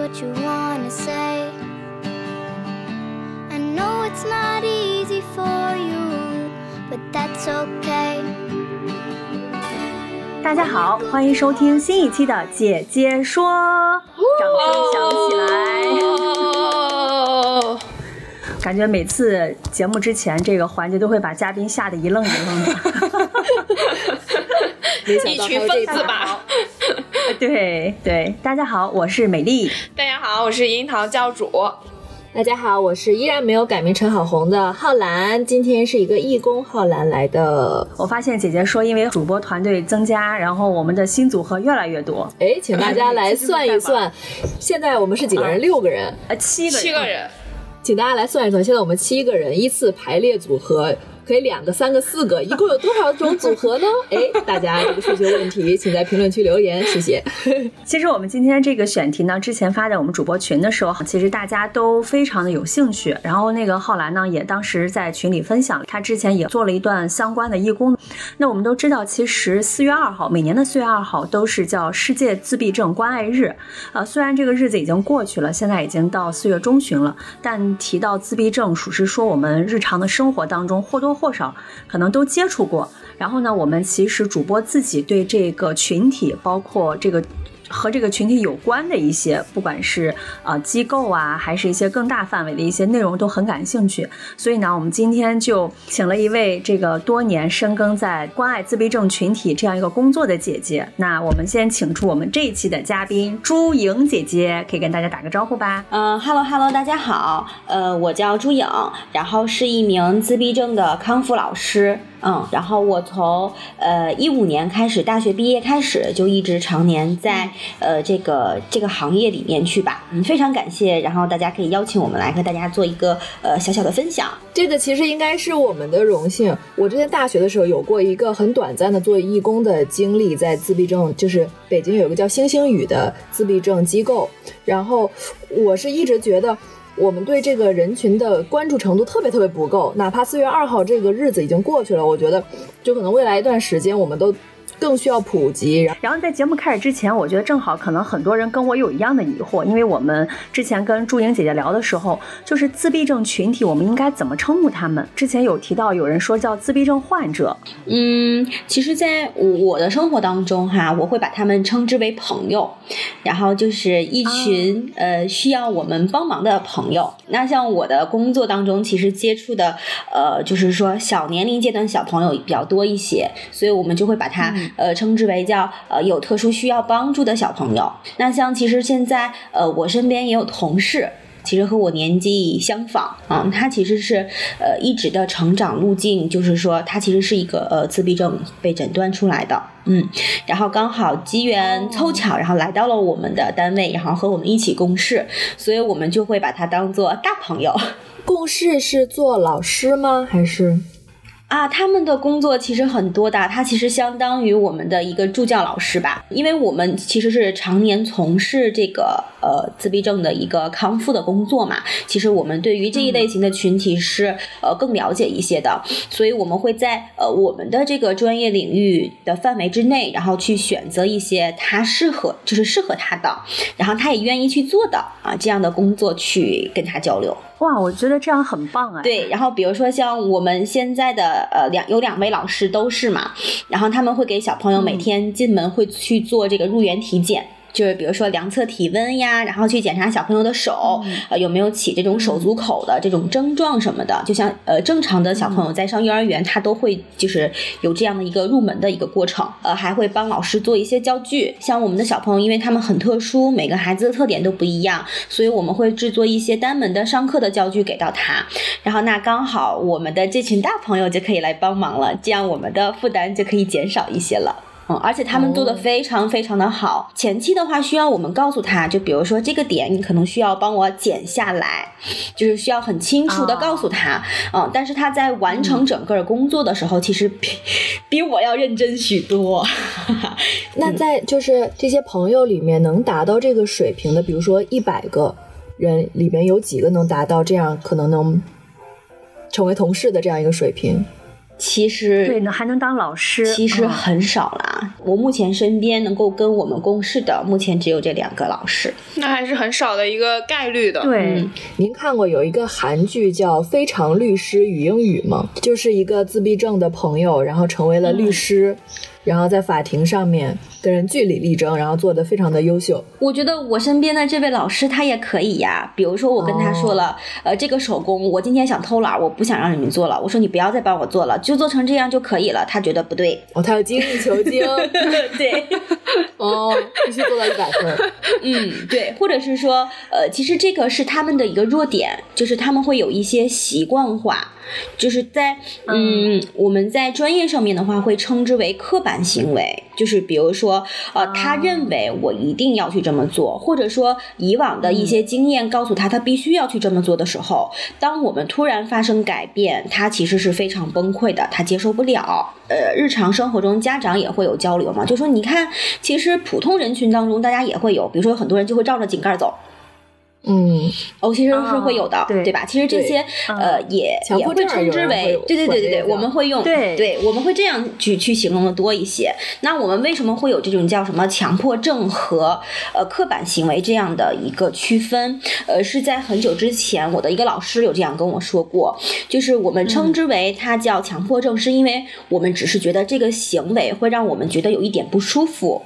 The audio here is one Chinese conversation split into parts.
What you wanna say. I know it's not easy for you, but that's okay. 大家好，欢迎收听新一期的《姐姐说》，掌声响起来！感觉每次节目之前这个环节都会把嘉宾吓得一愣一愣的。一群疯子吧。对对，大家好，我是美丽。大家好，我是樱桃教主。大家好，我是依然没有改名陈好红的浩兰。今天是一个义工浩兰来的。我发现姐姐说，因为主播团队增加，然后我们的新组合越来越多。哎，请大家来算一算，现在我们是几个人？六个人？呃，七个人。七个人。请大家来算一算，现在我们七个人依次排列组合。可以两个、三个、四个，一共有多少种组合呢？哎，大家这个数学问题，请在评论区留言，谢谢。其实我们今天这个选题呢，之前发在我们主播群的时候，其实大家都非常的有兴趣。然后那个浩然呢，也当时在群里分享，他之前也做了一段相关的义工。那我们都知道，其实四月二号，每年的四月二号都是叫世界自闭症关爱日。呃，虽然这个日子已经过去了，现在已经到四月中旬了，但提到自闭症，属实说我们日常的生活当中或多或多或少可能都接触过，然后呢，我们其实主播自己对这个群体，包括这个。和这个群体有关的一些，不管是呃机构啊，还是一些更大范围的一些内容，都很感兴趣。所以呢，我们今天就请了一位这个多年深耕在关爱自闭症群体这样一个工作的姐姐。那我们先请出我们这一期的嘉宾朱颖姐姐，可以跟大家打个招呼吧。嗯哈喽哈喽，大家好，呃，我叫朱颖，然后是一名自闭症的康复老师。嗯，然后我从呃一五年开始，大学毕业开始就一直常年在呃这个这个行业里面去吧。嗯，非常感谢，然后大家可以邀请我们来和大家做一个呃小小的分享。这个其实应该是我们的荣幸。我之前大学的时候有过一个很短暂的做义工的经历，在自闭症，就是北京有一个叫星星雨的自闭症机构。然后我是一直觉得。我们对这个人群的关注程度特别特别不够，哪怕四月二号这个日子已经过去了，我觉得就可能未来一段时间我们都。更需要普及。然后在节目开始之前，我觉得正好可能很多人跟我有一样的疑惑，因为我们之前跟祝英姐姐聊的时候，就是自闭症群体，我们应该怎么称呼他们？之前有提到有人说叫自闭症患者。嗯，其实，在我的生活当中哈，我会把他们称之为朋友，然后就是一群呃需要我们帮忙的朋友。那像我的工作当中，其实接触的呃就是说小年龄阶段小朋友比较多一些，所以我们就会把它。呃，称之为叫呃有特殊需要帮助的小朋友。那像其实现在呃我身边也有同事，其实和我年纪相仿啊，他其实是呃一直的成长路径，就是说他其实是一个呃自闭症被诊断出来的，嗯，然后刚好机缘凑巧，然后来到了我们的单位，然后和我们一起共事，所以我们就会把他当做大朋友。共事是做老师吗？还是？啊，他们的工作其实很多的，他其实相当于我们的一个助教老师吧，因为我们其实是常年从事这个呃自闭症的一个康复的工作嘛，其实我们对于这一类型的群体是呃更了解一些的，所以我们会在呃我们的这个专业领域的范围之内，然后去选择一些他适合就是适合他的，然后他也愿意去做的啊这样的工作去跟他交流。哇，我觉得这样很棒啊！对，然后比如说像我们现在的呃两有两位老师都是嘛，然后他们会给小朋友每天进门会去做这个入园体检。就是比如说量测体温呀，然后去检查小朋友的手，呃有没有起这种手足口的这种症状什么的。就像呃正常的小朋友在上幼儿园，他都会就是有这样的一个入门的一个过程。呃还会帮老师做一些教具。像我们的小朋友，因为他们很特殊，每个孩子的特点都不一样，所以我们会制作一些单门的上课的教具给到他。然后那刚好我们的这群大朋友就可以来帮忙了，这样我们的负担就可以减少一些了。嗯，而且他们做的非常非常的好。前期的话，需要我们告诉他，就比如说这个点，你可能需要帮我剪下来，就是需要很清楚的告诉他。嗯，但是他在完成整个工作的时候，其实比比我要认真许多。那在就是这些朋友里面，能达到这个水平的，比如说一百个人里面有几个能达到这样，可能能成为同事的这样一个水平？其实对，呢还能当老师，其实很少啦。我目前身边能够跟我们共事的，目前只有这两个老师，那还是很少的一个概率的。对，您看过有一个韩剧叫《非常律师与英语》吗？就是一个自闭症的朋友，然后成为了律师。然后在法庭上面跟人据理力争，然后做的非常的优秀。我觉得我身边的这位老师他也可以呀。比如说我跟他说了，呃，这个手工我今天想偷懒，我不想让你们做了。我说你不要再帮我做了，就做成这样就可以了。他觉得不对，哦，他要精益求精。对，哦，必须做到一百分。嗯，对，或者是说，呃，其实这个是他们的一个弱点，就是他们会有一些习惯化。就是在嗯，我们在专业上面的话，会称之为刻板行为。就是比如说，呃，他认为我一定要去这么做，或者说以往的一些经验告诉他，他必须要去这么做的时候，当我们突然发生改变，他其实是非常崩溃的，他接受不了。呃，日常生活中家长也会有交流嘛，就说你看，其实普通人群当中，大家也会有，比如说有很多人就会照着井盖走。嗯，哦，其实是会有的，对吧？其实这些呃也也会称之为，对对对对对，我们会用，对对，我们会这样去去形容的多一些。那我们为什么会有这种叫什么强迫症和呃刻板行为这样的一个区分？呃，是在很久之前，我的一个老师有这样跟我说过，就是我们称之为它叫强迫症，是因为我们只是觉得这个行为会让我们觉得有一点不舒服。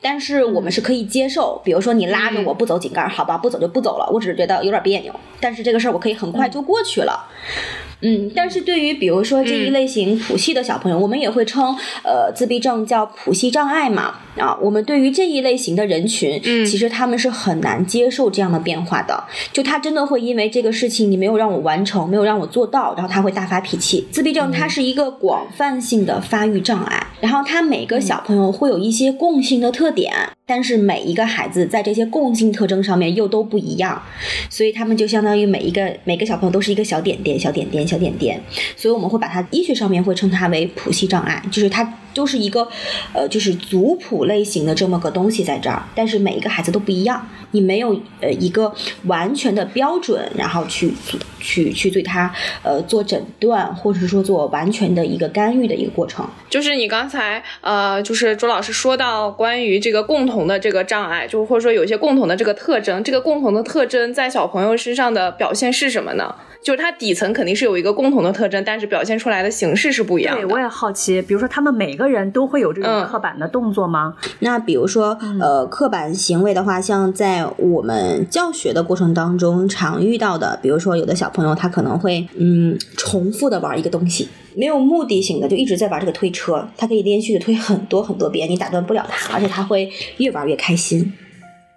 但是我们是可以接受，比如说你拉着我不走井盖，好吧，不走就不走了，我只是觉得有点别扭。但是这个事儿我可以很快就过去了。嗯，但是对于比如说这一类型谱系的小朋友，我们也会称呃自闭症叫谱系障碍嘛啊。我们对于这一类型的人群，嗯，其实他们是很难接受这样的变化的。就他真的会因为这个事情你没有让我完成，没有让我做到，然后他会大发脾气。自闭症它是一个广泛性的发育障碍，然后他每个小朋友会有一些共性的特点，但是每一个孩子在这些共性特征上面又都不一样，所以他们就相当于每一个每个小朋友都是一个小点点，小点点。小点点，所以我们会把它医学上面会称它为谱系障碍，就是它就是一个呃，就是族谱类型的这么个东西在这儿，但是每一个孩子都不一样，你没有呃一个完全的标准，然后去去去对他呃做诊断，或者说做完全的一个干预的一个过程。就是你刚才呃，就是朱老师说到关于这个共同的这个障碍，就或者说有一些共同的这个特征，这个共同的特征在小朋友身上的表现是什么呢？就是它底层肯定是有一个共同的特征，但是表现出来的形式是不一样的。对，我也好奇，比如说他们每个人都会有这种刻板的动作吗？那比如说，呃，刻板行为的话，像在我们教学的过程当中常遇到的，比如说有的小朋友他可能会嗯重复的玩一个东西，没有目的性的就一直在玩这个推车，他可以连续的推很多很多遍，你打断不了他，而且他会越玩越开心。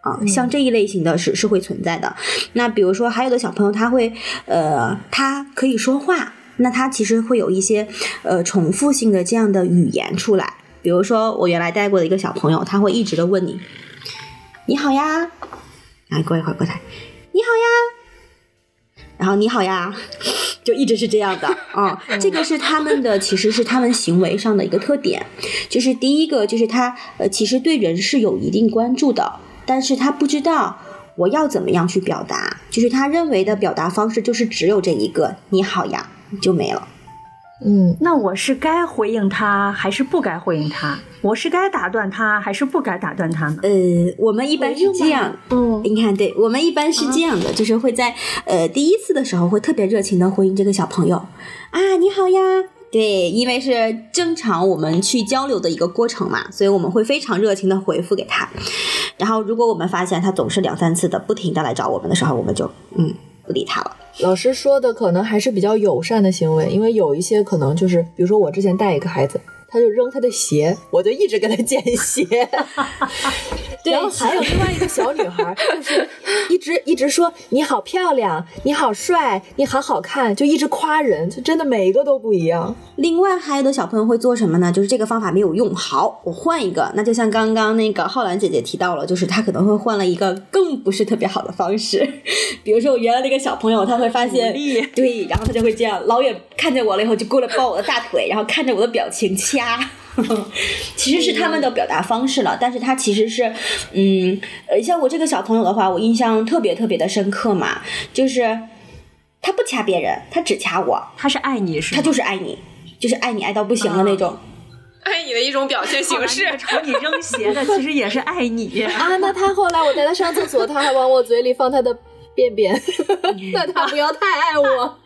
啊，像这一类型的是是会存在的。那比如说，还有的小朋友他会，呃，他可以说话，那他其实会有一些呃重复性的这样的语言出来。比如说，我原来带过的一个小朋友，他会一直的问你：“你好呀，来过一会儿过来，你好呀，然后你好呀，就一直是这样的啊。这个是他们的，其实是他们行为上的一个特点。就是第一个，就是他呃，其实对人是有一定关注的。但是他不知道我要怎么样去表达，就是他认为的表达方式就是只有这一个“你好呀”就没了。嗯，那我是该回应他还是不该回应他？我是该打断他还是不该打断他呢？呃，我们一般是这样，嗯，你看，对我们一般是这样的，就是会在呃第一次的时候会特别热情的回应这个小朋友啊，你好呀。对，因为是正常我们去交流的一个过程嘛，所以我们会非常热情的回复给他。然后，如果我们发现他总是两三次的不停的来找我们的时候，我们就嗯不理他了。老师说的可能还是比较友善的行为，因为有一些可能就是，比如说我之前带一个孩子，他就扔他的鞋，我就一直给他捡鞋。对然后还有另外一个小女孩，就是一直一直说你好漂亮，你好帅，你好好看，就一直夸人，就真的每一个都不一样。另外还有的小朋友会做什么呢？就是这个方法没有用，好，我换一个。那就像刚刚那个浩然姐姐提到了，就是她可能会换了一个更不是特别好的方式。比如说我原来那个小朋友，他会发现，对，然后他就会这样，老远看见我了以后就过来抱我的大腿，然后看着我的表情掐。其实是他们的表达方式了，但是他其实是，嗯，呃，像我这个小朋友的话，我印象特别特别的深刻嘛，就是他不掐别人，他只掐我，他是爱你是？他就是爱你，就是爱你爱到不行的那种。爱你的一种表现形式。朝你扔鞋的其实也是爱你。啊，那他后来我带他上厕所，他还往我嘴里放他的便便，那他不要太爱我。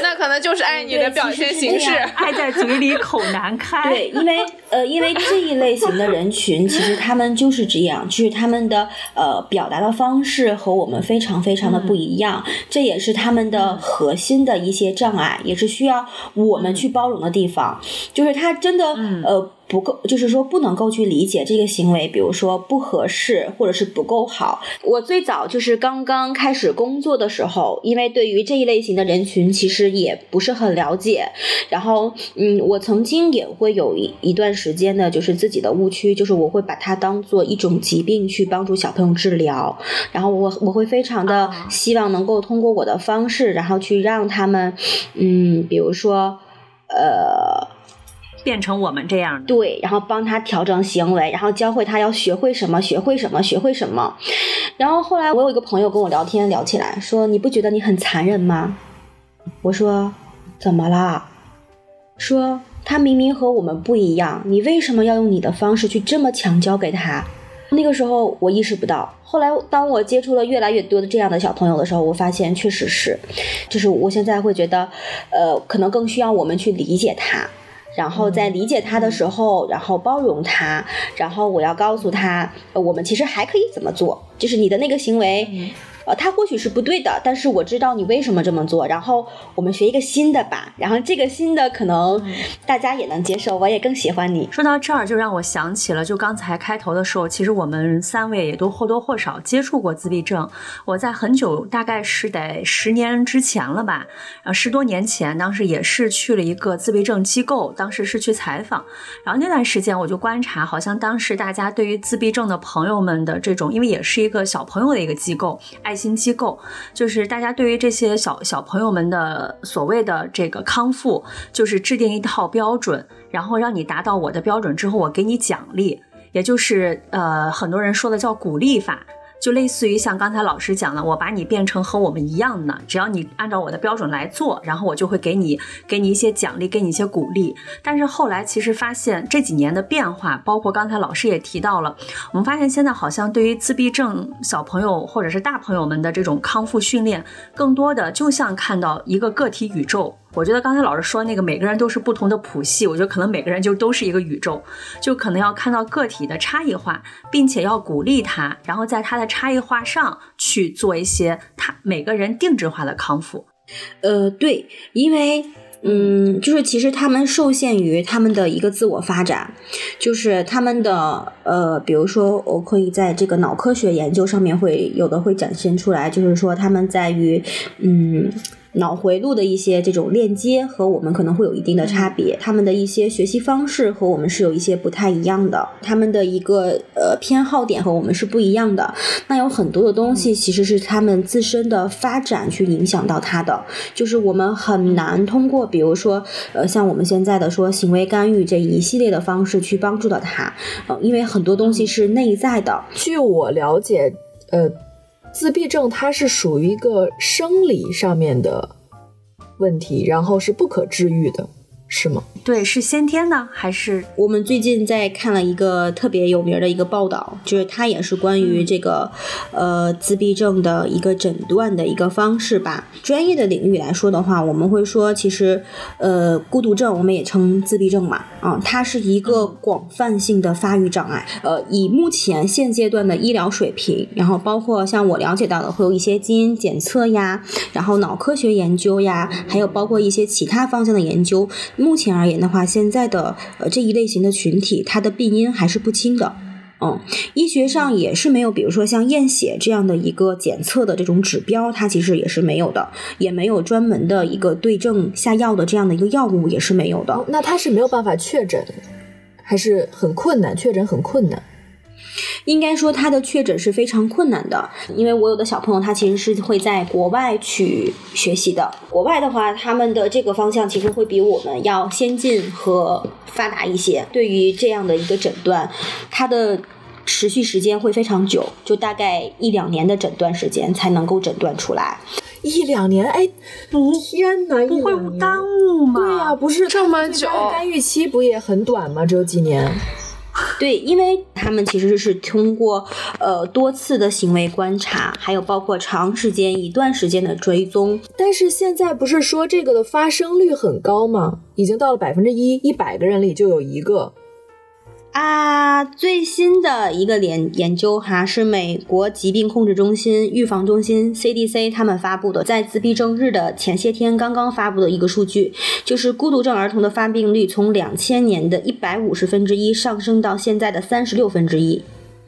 那可能就是爱你的表现形式。爱在嘴里口难开。对，因为呃，因为这一类型的人群，其实他们就是这样，就是他们的呃表达的方式和我们非常非常的不一样，这也是他们的核心的一些障碍，也是需要我们去包容的地方。就是他真的呃。不够，就是说不能够去理解这个行为，比如说不合适或者是不够好。我最早就是刚刚开始工作的时候，因为对于这一类型的人群其实也不是很了解，然后嗯，我曾经也会有一一段时间的，就是自己的误区，就是我会把它当做一种疾病去帮助小朋友治疗，然后我我会非常的希望能够通过我的方式，然后去让他们，嗯，比如说，呃。变成我们这样的，对，然后帮他调整行为，然后教会他要学会什么，学会什么，学会什么。然后后来我有一个朋友跟我聊天聊起来，说你不觉得你很残忍吗？我说怎么啦？说他明明和我们不一样，你为什么要用你的方式去这么强教给他？那个时候我意识不到，后来当我接触了越来越多的这样的小朋友的时候，我发现确实是，就是我现在会觉得，呃，可能更需要我们去理解他。然后在理解他的时候，然后包容他，然后我要告诉他，我们其实还可以怎么做，就是你的那个行为。呃，他或许是不对的，但是我知道你为什么这么做。然后我们学一个新的吧，然后这个新的可能大家也能接受，我也更喜欢你。说到这儿，就让我想起了，就刚才开头的时候，其实我们三位也都或多或少接触过自闭症。我在很久，大概是得十年之前了吧，呃，十多年前，当时也是去了一个自闭症机构，当时是去采访。然后那段时间，我就观察，好像当时大家对于自闭症的朋友们的这种，因为也是一个小朋友的一个机构，爱。新机构就是大家对于这些小小朋友们的所谓的这个康复，就是制定一套标准，然后让你达到我的标准之后，我给你奖励，也就是呃很多人说的叫鼓励法。就类似于像刚才老师讲的，我把你变成和我们一样的，只要你按照我的标准来做，然后我就会给你给你一些奖励，给你一些鼓励。但是后来其实发现这几年的变化，包括刚才老师也提到了，我们发现现在好像对于自闭症小朋友或者是大朋友们的这种康复训练，更多的就像看到一个个体宇宙。我觉得刚才老师说那个每个人都是不同的谱系，我觉得可能每个人就都是一个宇宙，就可能要看到个体的差异化，并且要鼓励他，然后在他的差异化上去做一些他每个人定制化的康复。呃，对，因为嗯，就是其实他们受限于他们的一个自我发展，就是他们的呃，比如说我可以在这个脑科学研究上面会有的会展现出来，就是说他们在于嗯。脑回路的一些这种链接和我们可能会有一定的差别，他们的一些学习方式和我们是有一些不太一样的，他们的一个呃偏好点和我们是不一样的。那有很多的东西其实是他们自身的发展去影响到他的，就是我们很难通过比如说呃像我们现在的说行为干预这一系列的方式去帮助到他，呃，因为很多东西是内在的。据我了解，呃。自闭症它是属于一个生理上面的问题，然后是不可治愈的，是吗？对，是先天的还是？我们最近在看了一个特别有名的一个报道，就是它也是关于这个呃自闭症的一个诊断的一个方式吧。专业的领域来说的话，我们会说，其实呃孤独症我们也称自闭症嘛，啊，它是一个广泛性的发育障碍。呃，以目前现阶段的医疗水平，然后包括像我了解到的，会有一些基因检测呀，然后脑科学研究呀，还有包括一些其他方向的研究，目前而言的话，现在的呃这一类型的群体，它的病因还是不清的。嗯，医学上也是没有，比如说像验血这样的一个检测的这种指标，它其实也是没有的，也没有专门的一个对症下药的这样的一个药物也是没有的。那它是没有办法确诊，还是很困难？确诊很困难。应该说，他的确诊是非常困难的，因为我有的小朋友他其实是会在国外去学习的。国外的话，他们的这个方向其实会比我们要先进和发达一些。对于这样的一个诊断，它的持续时间会非常久，就大概一两年的诊断时间才能够诊断出来。一两年，哎，天哪，不会耽误吗？对呀，不是这么久，干预期不也很短吗？只有几年。对，因为他们其实是通过呃多次的行为观察，还有包括长时间一段时间的追踪。但是现在不是说这个的发生率很高吗？已经到了百分之一，一百个人里就有一个。啊，最新的一个研研究哈是美国疾病控制中心预防中心 CDC 他们发布的，在自闭症日的前些天刚刚发布的一个数据，就是孤独症儿童的发病率从两千年的一百五十分之一上升到现在的三十六分之一。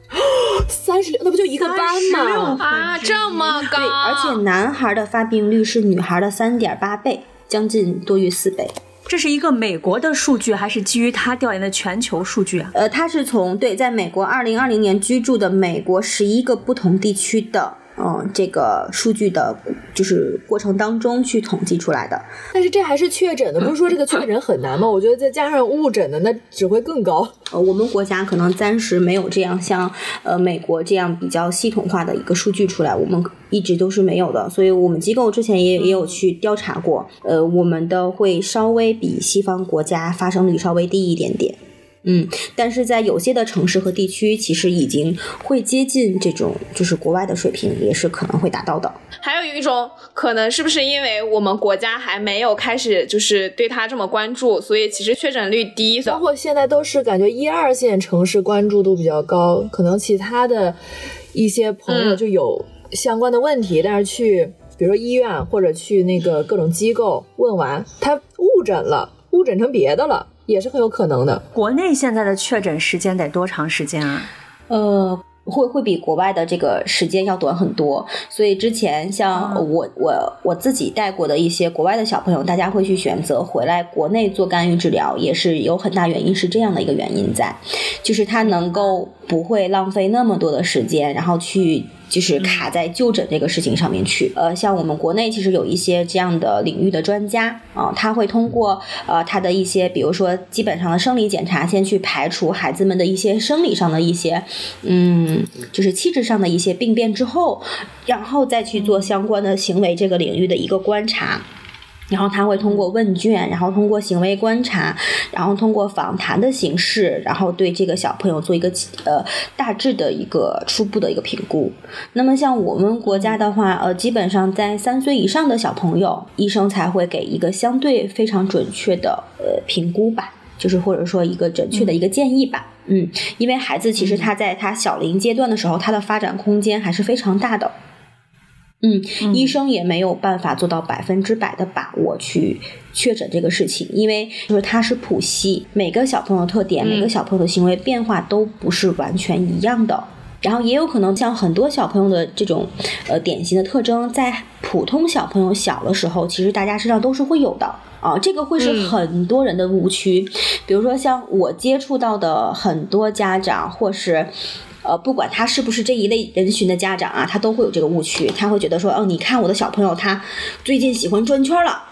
三十六，那不就一个班吗？啊，这么高！对，而且男孩的发病率是女孩的三点八倍，将近多于四倍。这是一个美国的数据，还是基于他调研的全球数据啊？呃，他是从对，在美国二零二零年居住的美国十一个不同地区的。嗯，这个数据的，就是过程当中去统计出来的。但是这还是确诊的，不是说这个确诊很难吗？我觉得再加上误诊的，那只会更高。呃，我们国家可能暂时没有这样像呃美国这样比较系统化的一个数据出来，我们一直都是没有的。所以我们机构之前也也有去调查过，呃，我们的会稍微比西方国家发生率稍微低一点点。嗯，但是在有些的城市和地区，其实已经会接近这种就是国外的水平，也是可能会达到的。还有一种可能，是不是因为我们国家还没有开始就是对他这么关注，所以其实确诊率低。包括现在都是感觉一二线城市关注度比较高，可能其他的一些朋友就有相关的问题，但是去比如说医院或者去那个各种机构问完，他误诊了，误诊成别的了。也是很有可能的。国内现在的确诊时间得多长时间啊？呃，会会比国外的这个时间要短很多。所以之前像我我我自己带过的一些国外的小朋友，大家会去选择回来国内做干预治疗，也是有很大原因是这样的一个原因在，就是他能够不会浪费那么多的时间，然后去。就是卡在就诊这个事情上面去，呃，像我们国内其实有一些这样的领域的专家啊，他会通过呃他的一些，比如说基本上的生理检查，先去排除孩子们的一些生理上的一些，嗯，就是气质上的一些病变之后，然后再去做相关的行为这个领域的一个观察。然后他会通过问卷，然后通过行为观察，然后通过访谈的形式，然后对这个小朋友做一个呃大致的一个初步的一个评估。那么像我们国家的话，呃，基本上在三岁以上的小朋友，医生才会给一个相对非常准确的呃评估吧，就是或者说一个准确的一个建议吧。嗯，因为孩子其实他在他小龄阶段的时候，他的发展空间还是非常大的。嗯，医生也没有办法做到百分之百的把握去确诊这个事情，因为就是它是谱系，每个小朋友特点，每个小朋友的行为变化都不是完全一样的。然后也有可能像很多小朋友的这种呃典型的特征，在普通小朋友小的时候，其实大家身上都是会有的啊。这个会是很多人的误区，比如说像我接触到的很多家长，或是。呃，不管他是不是这一类人群的家长啊，他都会有这个误区，他会觉得说，哦，你看我的小朋友他最近喜欢转圈了，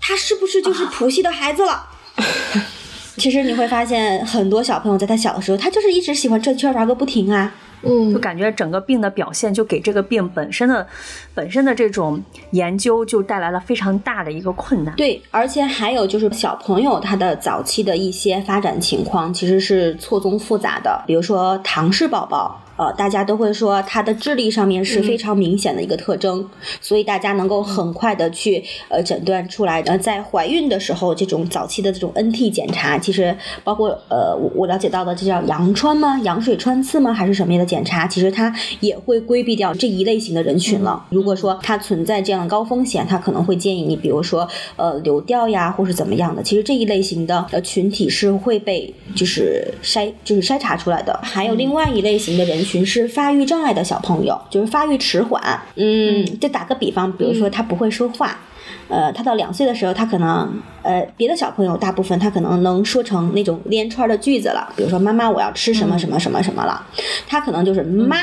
他是不是就是谱系的孩子了？其实你会发现，很多小朋友在他小的时候，他就是一直喜欢转圈玩个不停啊。嗯，就感觉整个病的表现，就给这个病本身的本身的这种研究，就带来了非常大的一个困难。对，而且还有就是小朋友他的早期的一些发展情况，其实是错综复杂的。比如说唐氏宝宝，呃，大家都会说他的智力上面是非常明显的一个特征，所以大家能够很快的去呃诊断出来。呃，在怀孕的时候，这种早期的这种 NT 检查，其实包括呃我我了解到的，这叫羊穿吗？羊水穿刺吗？还是什么样的检查？其实它也会规避掉这一类型的人群了。如果说它存在这样的高风险，它可能会建议你，比如说呃流掉呀，或是怎么样的。其实这一类型的呃群体是会被就是筛就是筛查出来的。还有另外一类型的人群是发育障碍的小朋友，就是发育迟缓。嗯，就打个比方，比如说他不会说话。呃，他到两岁的时候，他可能呃，别的小朋友大部分他可能能说成那种连串的句子了，比如说妈妈我要吃什么什么什么什么了，他可能就是妈，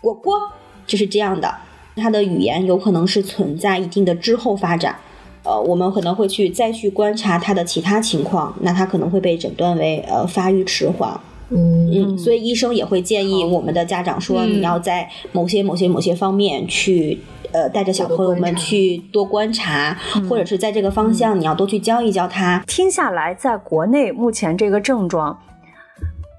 果果就是这样的，他的语言有可能是存在一定的滞后发展。呃，我们可能会去再去观察他的其他情况，那他可能会被诊断为呃发育迟缓。嗯嗯，所以医生也会建议我们的家长说，你要在某些某些某些方面去。呃，带着小朋友们去多观察，或者是在这个方向，你要多去教一教他。听下来，在国内目前这个症状。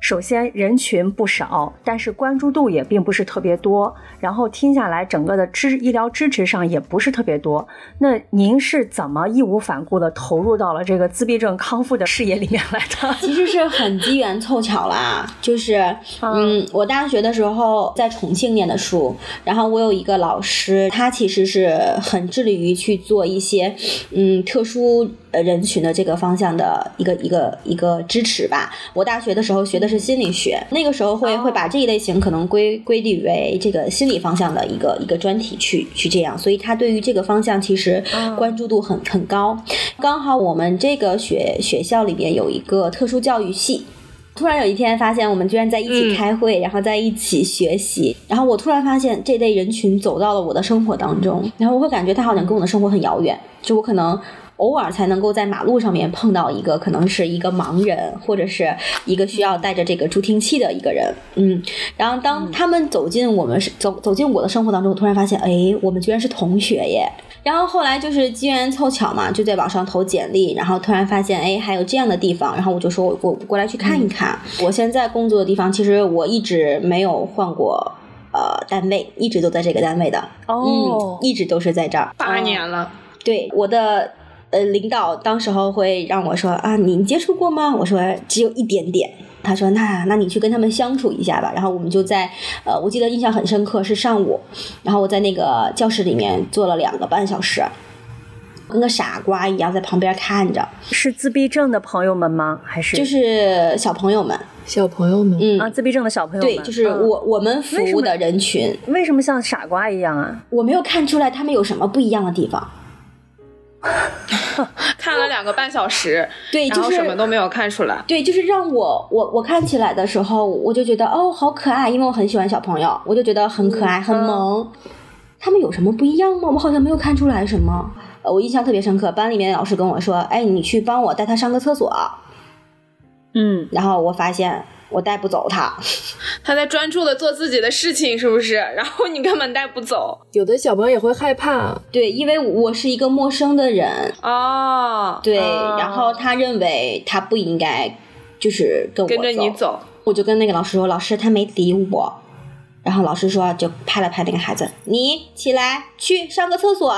首先人群不少，但是关注度也并不是特别多。然后听下来，整个的支医疗支持上也不是特别多。那您是怎么义无反顾的投入到了这个自闭症康复的事业里面来的？其实是很机缘凑巧啦，就是嗯，我大学的时候在重庆念的书，然后我有一个老师，他其实是很致力于去做一些嗯特殊。呃，人群的这个方向的一个一个一个支持吧。我大学的时候学的是心理学，那个时候会会把这一类型可能归归类为这个心理方向的一个一个专题去去这样，所以他对于这个方向其实关注度很很高。刚好我们这个学学校里边有一个特殊教育系，突然有一天发现我们居然在一起开会，然后在一起学习，然后我突然发现这类人群走到了我的生活当中，然后我会感觉他好像跟我的生活很遥远，就我可能。偶尔才能够在马路上面碰到一个可能是一个盲人，或者是一个需要带着这个助听器的一个人，嗯，然后当他们走进我们走走进我的生活当中，我突然发现，哎，我们居然是同学耶！然后后来就是机缘凑巧嘛，就在网上投简历，然后突然发现，哎，还有这样的地方，然后我就说我我过来去看一看。我现在工作的地方，其实我一直没有换过呃单位，一直都在这个单位的，哦，一直都是在这儿，八年了，对我的。呃，领导当时候会让我说啊，你接触过吗？我说只有一点点。他说那那你去跟他们相处一下吧。然后我们就在呃，我记得印象很深刻是上午，然后我在那个教室里面坐了两个半小时，跟个傻瓜一样在旁边看着。是自闭症的朋友们吗？还是就是小朋友们？小朋友们，嗯啊，自闭症的小朋友们，对，就是我我们服务的人群。为什么像傻瓜一样啊？我没有看出来他们有什么不一样的地方。看了两个半小时，对，然后什么都没有看出来。对，就是让我我我看起来的时候，我就觉得哦，好可爱，因为我很喜欢小朋友，我就觉得很可爱，很萌。他们有什么不一样吗？我好像没有看出来什么。呃，我印象特别深刻，班里面的老师跟我说：“哎，你去帮我带他上个厕所。”嗯，然后我发现。我带不走他，他在专注的做自己的事情，是不是？然后你根本带不走。有的小朋友也会害怕，对，因为我是一个陌生的人哦，对，然后他认为他不应该，就是跟我跟着你走。我就跟那个老师说，老师他没理我，然后老师说就拍了拍那个孩子，你起来去上个厕所。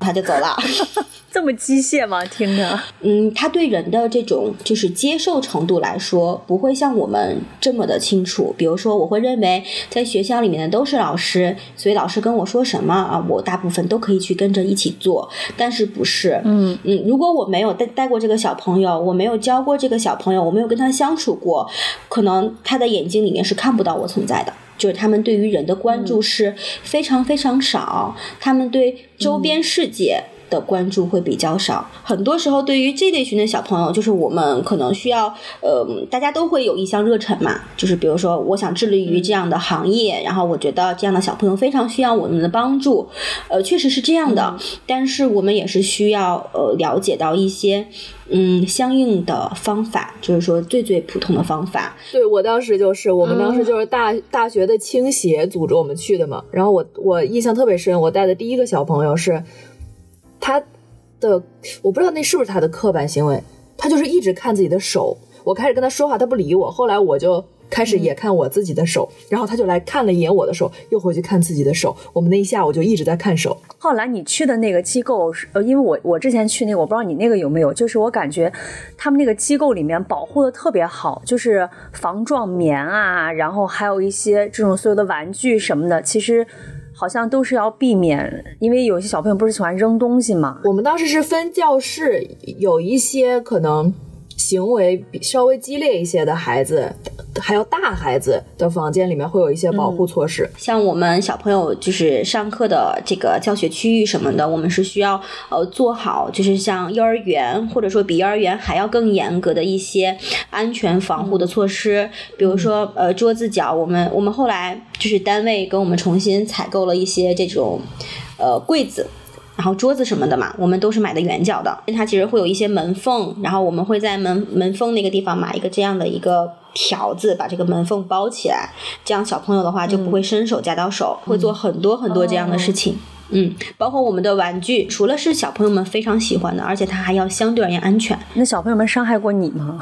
他就走了，这么机械吗？听着，嗯，他对人的这种就是接受程度来说，不会像我们这么的清楚。比如说，我会认为在学校里面的都是老师，所以老师跟我说什么啊，我大部分都可以去跟着一起做。但是不是？嗯嗯，如果我没有带带过这个小朋友，我没有教过这个小朋友，我没有跟他相处过，可能他的眼睛里面是看不到我存在的。就是他们对于人的关注是非常非常少，他们对周边世界的关注会比较少。很多时候，对于这类群的小朋友，就是我们可能需要，呃，大家都会有一腔热忱嘛。就是比如说，我想致力于这样的行业，然后我觉得这样的小朋友非常需要我们的帮助。呃，确实是这样的，但是我们也是需要呃了解到一些。嗯，相应的方法就是说最最普通的方法。对我当时就是，我们当时就是大大学的青协组织我们去的嘛。然后我我印象特别深，我带的第一个小朋友是他的，我不知道那是不是他的刻板行为，他就是一直看自己的手。我开始跟他说话，他不理我，后来我就开始也看我自己的手，然后他就来看了一眼我的手，又回去看自己的手。我们那一下午就一直在看手。后来你去的那个机构是，呃，因为我我之前去那个，我不知道你那个有没有，就是我感觉他们那个机构里面保护的特别好，就是防撞棉啊，然后还有一些这种所有的玩具什么的，其实好像都是要避免，因为有些小朋友不是喜欢扔东西嘛。我们当时是分教室，有一些可能行为比稍微激烈一些的孩子，还有大孩子的房间里面会有一些保护措施。像我们小朋友就是上课的这个教学区域什么的，我们是需要呃做好，就是像幼儿园或者说比幼儿园还要更严格的一些安全防护的措施，比如说呃桌子角，我们我们后来就是单位给我们重新采购了一些这种呃柜子。然后桌子什么的嘛，我们都是买的圆角的，它其实会有一些门缝，然后我们会在门门缝那个地方买一个这样的一个条子，把这个门缝包起来，这样小朋友的话就不会伸手夹到手，会做很多很多这样的事情。嗯，包括我们的玩具，除了是小朋友们非常喜欢的，而且它还要相对而言安全。那小朋友们伤害过你吗？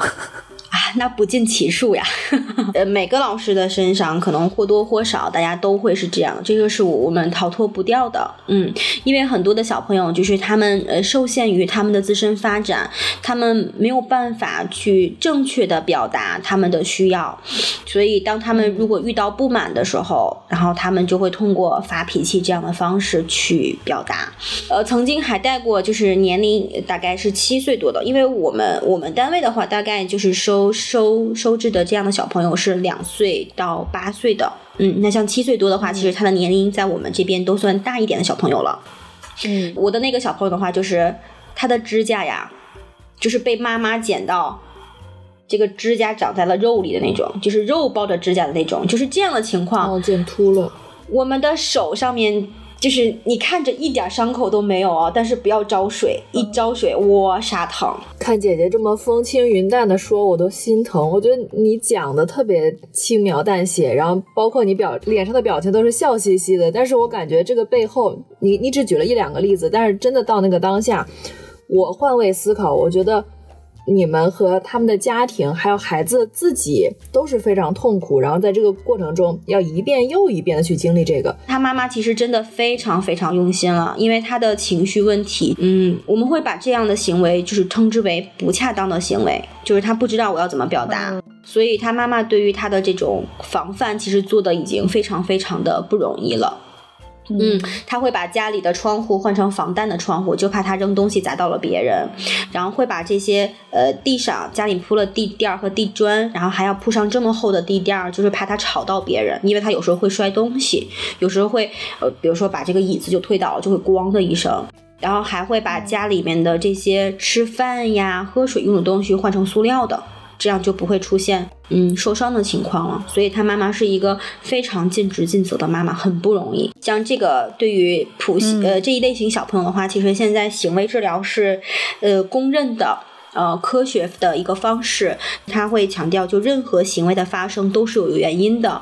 那不计其数呀。呃，每个老师的身上可能或多或少，大家都会是这样，这个是我们逃脱不掉的。嗯，因为很多的小朋友就是他们呃受限于他们的自身发展，他们没有办法去正确的表达他们的需要，所以当他们如果遇到不满的时候，然后他们就会通过发脾气这样的方式去表达。呃，曾经还带过就是年龄大概是七岁多的，因为我们我们单位的话，大概就是收。收收收治的这样的小朋友是两岁到八岁的，嗯，那像七岁多的话，其实他的年龄在我们这边都算大一点的小朋友了。嗯，我的那个小朋友的话，就是他的指甲呀，就是被妈妈剪到，这个指甲长在了肉里的那种，就是肉包着指甲的那种，就是这样的情况。哦，剪秃了。我们的手上面。就是你看着一点伤口都没有啊，但是不要招水，一招水哇杀疼。看姐姐这么风轻云淡的说，我都心疼。我觉得你讲的特别轻描淡写，然后包括你表脸上的表情都是笑嘻嘻的，但是我感觉这个背后，你你只举了一两个例子，但是真的到那个当下，我换位思考，我觉得。你们和他们的家庭，还有孩子自己都是非常痛苦，然后在这个过程中要一遍又一遍的去经历这个。他妈妈其实真的非常非常用心了，因为他的情绪问题，嗯，我们会把这样的行为就是称之为不恰当的行为，就是他不知道我要怎么表达，所以他妈妈对于他的这种防范，其实做的已经非常非常的不容易了。嗯，他会把家里的窗户换成防弹的窗户，就怕他扔东西砸到了别人。然后会把这些呃地上家里铺了地垫和地砖，然后还要铺上这么厚的地垫，就是怕他吵到别人，因为他有时候会摔东西，有时候会呃比如说把这个椅子就推倒了，就会咣的一声。然后还会把家里面的这些吃饭呀、喝水用的东西换成塑料的。这样就不会出现嗯受伤的情况了，所以他妈妈是一个非常尽职尽责的妈妈，很不容易。像这个对于普呃这一类型小朋友的话，其实现在行为治疗是呃公认的呃科学的一个方式，他会强调就任何行为的发生都是有原因的，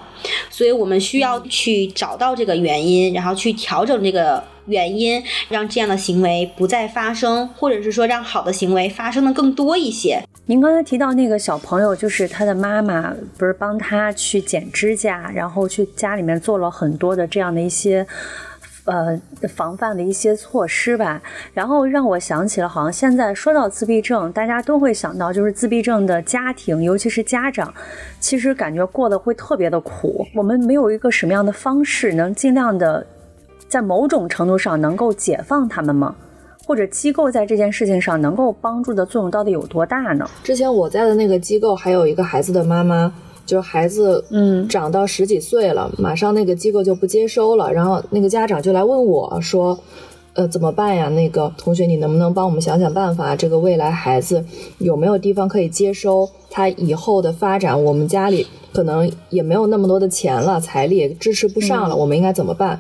所以我们需要去找到这个原因，然后去调整这个。原因让这样的行为不再发生，或者是说让好的行为发生的更多一些。您刚才提到那个小朋友，就是他的妈妈不是帮他去剪指甲，然后去家里面做了很多的这样的一些呃防范的一些措施吧。然后让我想起了，好像现在说到自闭症，大家都会想到就是自闭症的家庭，尤其是家长，其实感觉过得会特别的苦。我们没有一个什么样的方式能尽量的。在某种程度上能够解放他们吗？或者机构在这件事情上能够帮助的作用到底有多大呢？之前我在的那个机构还有一个孩子的妈妈，就是孩子嗯长到十几岁了，马上那个机构就不接收了，然后那个家长就来问我说，呃怎么办呀？那个同学你能不能帮我们想想办法？这个未来孩子有没有地方可以接收他以后的发展？我们家里可能也没有那么多的钱了，财力也支持不上了，我们应该怎么办？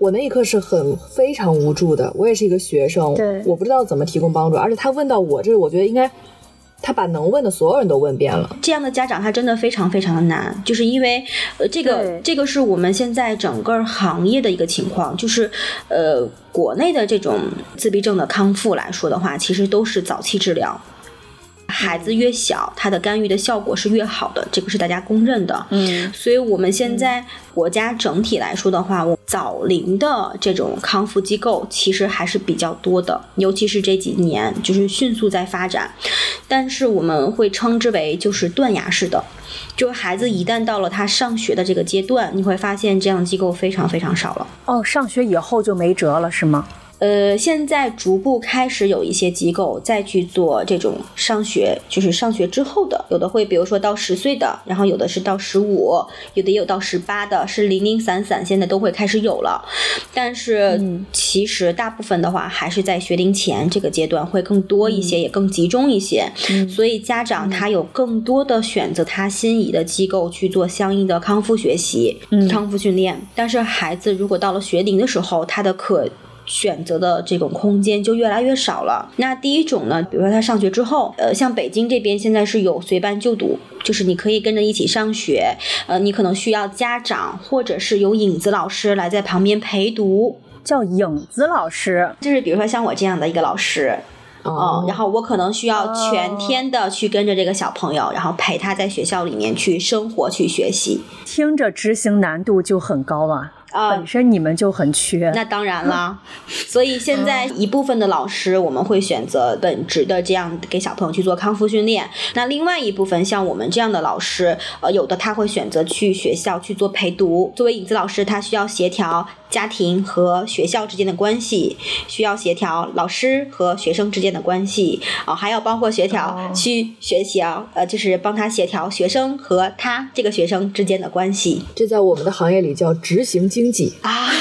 我那一刻是很非常无助的，我也是一个学生，对，我不知道怎么提供帮助，而且他问到我这，我觉得应该他把能问的所有人都问遍了。这样的家长他真的非常非常的难，就是因为呃，这个这个是我们现在整个行业的一个情况，就是呃，国内的这种自闭症的康复来说的话，其实都是早期治疗。孩子越小，他的干预的效果是越好的，这个是大家公认的。嗯，所以我们现在国家整体来说的话，我早龄的这种康复机构其实还是比较多的，尤其是这几年就是迅速在发展。但是我们会称之为就是断崖式的，就是孩子一旦到了他上学的这个阶段，你会发现这样机构非常非常少了。哦，上学以后就没辙了是吗？呃，现在逐步开始有一些机构再去做这种上学，就是上学之后的，有的会比如说到十岁的，然后有的是到十五，有的也有到十八的，是零零散散，现在都会开始有了。但是其实大部分的话，还是在学龄前这个阶段会更多一些，也更集中一些。所以家长他有更多的选择他心仪的机构去做相应的康复学习、康复训练。但是孩子如果到了学龄的时候，他的可选择的这种空间就越来越少了。那第一种呢，比如说他上学之后，呃，像北京这边现在是有随班就读，就是你可以跟着一起上学，呃，你可能需要家长或者是有影子老师来在旁边陪读，叫影子老师，就是比如说像我这样的一个老师。嗯，然后我可能需要全天的去跟着这个小朋友，然后陪他在学校里面去生活、去学习。听着执行难度就很高啊。啊本身你们就很缺。那当然了，所以现在一部分的老师我们会选择本职的这样给小朋友去做康复训练。那另外一部分像我们这样的老师，呃，有的他会选择去学校去做陪读。作为影子老师，他需要协调家庭和学校之间的关系，需要协调老师和学生之间的关系啊、还要包括协调去学习啊，呃，就是帮他协调学生和他这个学生之间的关系这在我们的行业里叫执行经济。啊。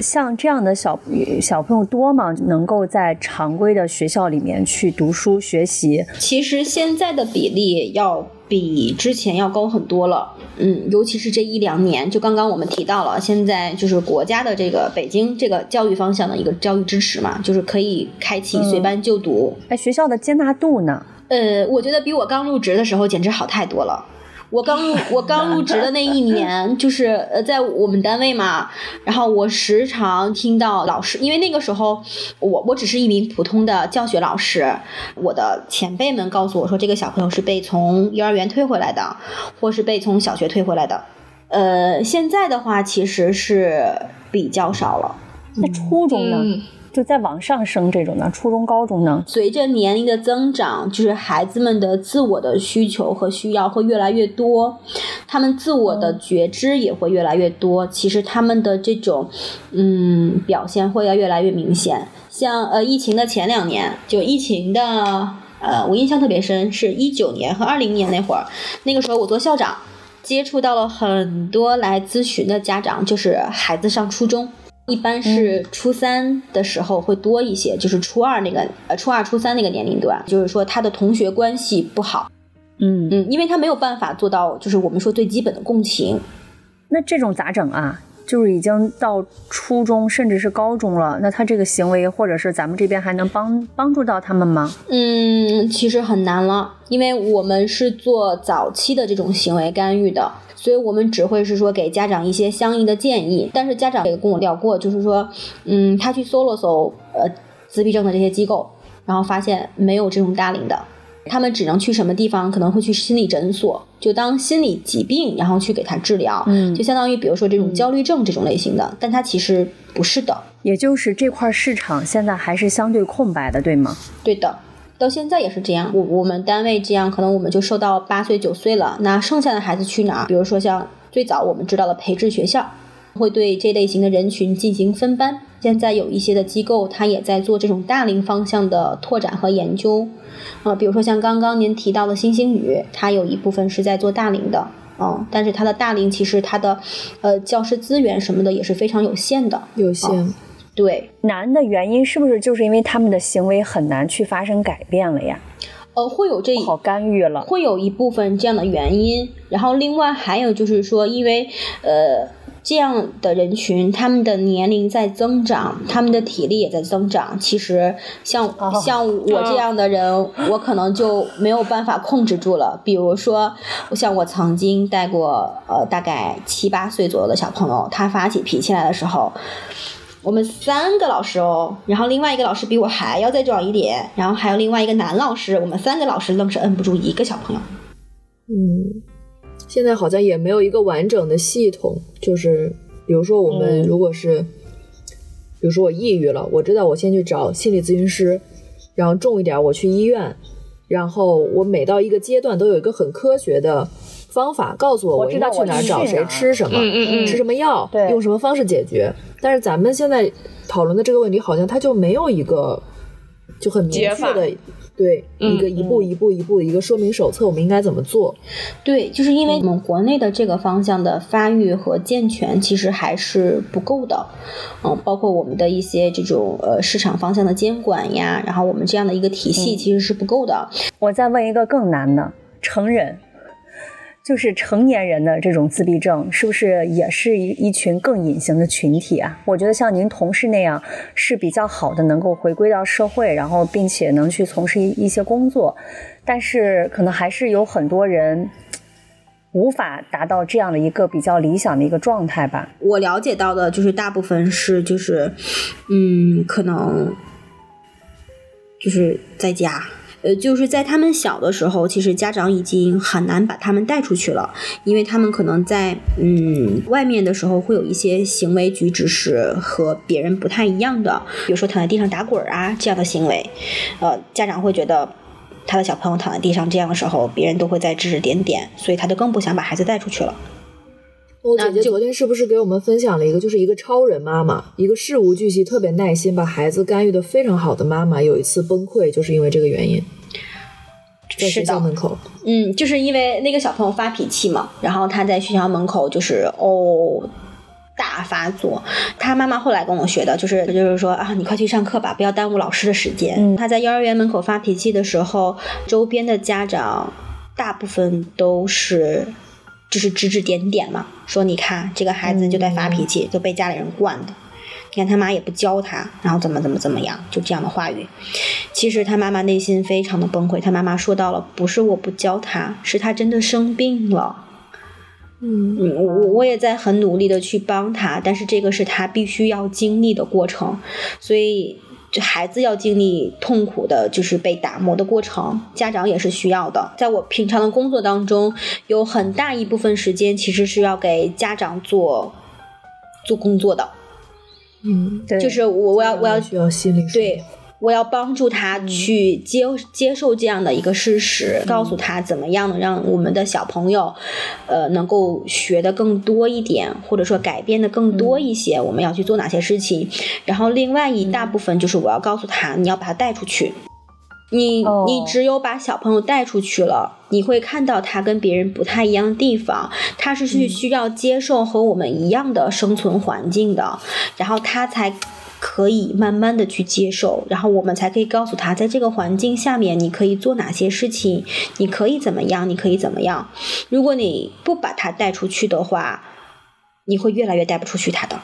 像这样的小小朋友多吗？能够在常规的学校里面去读书学习？其实现在的比例要比之前要高很多了，嗯，尤其是这一两年，就刚刚我们提到了，现在就是国家的这个北京这个教育方向的一个教育支持嘛，就是可以开启随班就读。哎，学校的接纳度呢？呃，我觉得比我刚入职的时候简直好太多了。我刚入我刚入职的那一 年，就是呃，在我们单位嘛，然后我时常听到老师，因为那个时候我我只是一名普通的教学老师，我的前辈们告诉我说，这个小朋友是被从幼儿园推回来的，或是被从小学推回来的。呃，现在的话其实是比较少了。那初中呢？嗯就在往上升这种呢？初中、高中呢？随着年龄的增长，就是孩子们的自我的需求和需要会越来越多，他们自我的觉知也会越来越多。其实他们的这种嗯表现会要越来越明显。像呃疫情的前两年，就疫情的呃，我印象特别深，是一九年和二零年那会儿，那个时候我做校长，接触到了很多来咨询的家长，就是孩子上初中。一般是初三的时候会多一些，就是初二那个呃初二初三那个年龄段，就是说他的同学关系不好，嗯，嗯，因为他没有办法做到就是我们说最基本的共情，那这种咋整啊？就是已经到初中甚至是高中了，那他这个行为或者是咱们这边还能帮帮助到他们吗？嗯，其实很难了，因为我们是做早期的这种行为干预的，所以我们只会是说给家长一些相应的建议。但是家长也跟我聊过，就是说，嗯，他去搜了搜呃自闭症的这些机构，然后发现没有这种大龄的，他们只能去什么地方？可能会去心理诊所，就当心理疾病，然后去给他治疗，嗯就相当于比如说这种焦虑症这种类型的，但它其实不是的。也就是这块市场现在还是相对空白的，对吗？对的，到现在也是这样。我我们单位这样，可能我们就收到八岁九岁了，那剩下的孩子去哪儿？比如说像最早我们知道的培智学校，会对这类型的人群进行分班。现在有一些的机构，它也在做这种大龄方向的拓展和研究。呃，比如说像刚刚您提到的星星语，它有一部分是在做大龄的。嗯，但是它的大龄其实它的，呃，教师资源什么的也是非常有限的。有限，对，难的原因是不是就是因为他们的行为很难去发生改变了呀？呃，会有这不好干预了。会有一部分这样的原因，然后另外还有就是说，因为呃这样的人群，他们的年龄在增长，他们的体力也在增长。其实像、哦像我这样的人，我可能就没有办法控制住了。比如说，像我曾经带过呃大概七八岁左右的小朋友，他发起脾气来的时候。我们三个老师哦，然后另外一个老师比我还要再壮一点，然后还有另外一个男老师，我们三个老师愣是摁不住一个小朋友。嗯，现在好像也没有一个完整的系统，就是比如说我们如果是，比如说我抑郁了，我知道我先去找心理咨询师，然后重一点我去医院，然后我每到一个阶段都有一个很科学的方法告诉我我知道应该去哪儿找谁吃什么，嗯嗯嗯吃什么药，用什么方式解决。但是咱们现在讨论的这个问题，好像它就没有一个就很明确的。对，嗯一个一步一步一步的一个说明手册，我们应该怎么做？对，就是因为我们国内的这个方向的发育和健全其实还是不够的，嗯，包括我们的一些这种呃市场方向的监管呀，然后我们这样的一个体系其实是不够的。我再问一个更难的，成人，就是成年人的这种自闭症，是不是也是一一群更隐形的群体啊？我觉得像您同事那样是比较好的，能够回归到社会，然后并且能去从事一一些工作，但是可能还是有很多人。无法达到这样的一个比较理想的一个状态吧？我了解到的就是大部分是就是，嗯，可能就是在家。呃，就是在他们小的时候，其实家长已经很难把他们带出去了，因为他们可能在嗯外面的时候会有一些行为举止是和别人不太一样的，比如说躺在地上打滚儿啊这样的行为，呃，家长会觉得他的小朋友躺在地上这样的时候，别人都会在指指点点，所以他就更不想把孩子带出去了。我姐姐昨天是不是给我们分享了一个，就是一个超人妈妈，一个事无巨细、特别耐心，把孩子干预的非常好的妈妈，有一次崩溃，就是因为这个原因，在学校门口。嗯，就是因为那个小朋友发脾气嘛，然后他在学校门口就是哦大发作。他妈妈后来跟我学的，就是就是说啊，你快去上课吧，不要耽误老师的时间。嗯他在幼儿园门口发脾气的时候，周边的家长大部分都是。就是指指点点嘛，说你看这个孩子就在发脾气，就被家里人惯的。你看他妈也不教他，然后怎么怎么怎么样，就这样的话语。其实他妈妈内心非常的崩溃，他妈妈说到了，不是我不教他，是他真的生病了。嗯，我我也在很努力的去帮他，但是这个是他必须要经历的过程，所以这孩子要经历痛苦的，就是被打磨的过程，家长也是需要的。在我平常的工作当中，有很大一部分时间其实是要给家长做做工作的，嗯，对，就是我我要我要需要心理疏对，我要帮助他去接接受这样的一个事实，告诉他怎么样能让我们的小朋友，呃，能够学的更多一点，或者说改变的更多一些。我们要去做哪些事情？然后另外一大部分就是我要告诉他，你要把他带出去。你哦你只有把小朋友带出去了，你会看到他跟别人不太一样的地方，他是需需要接受和我们一样的生存环境的，然后他才可以慢慢的去接受，然后我们才可以告诉他，在这个环境下面你可以做哪些事情，你可以怎么样，你可以怎么样。如果你不把他带出去的话，你会越来越带不出去他的。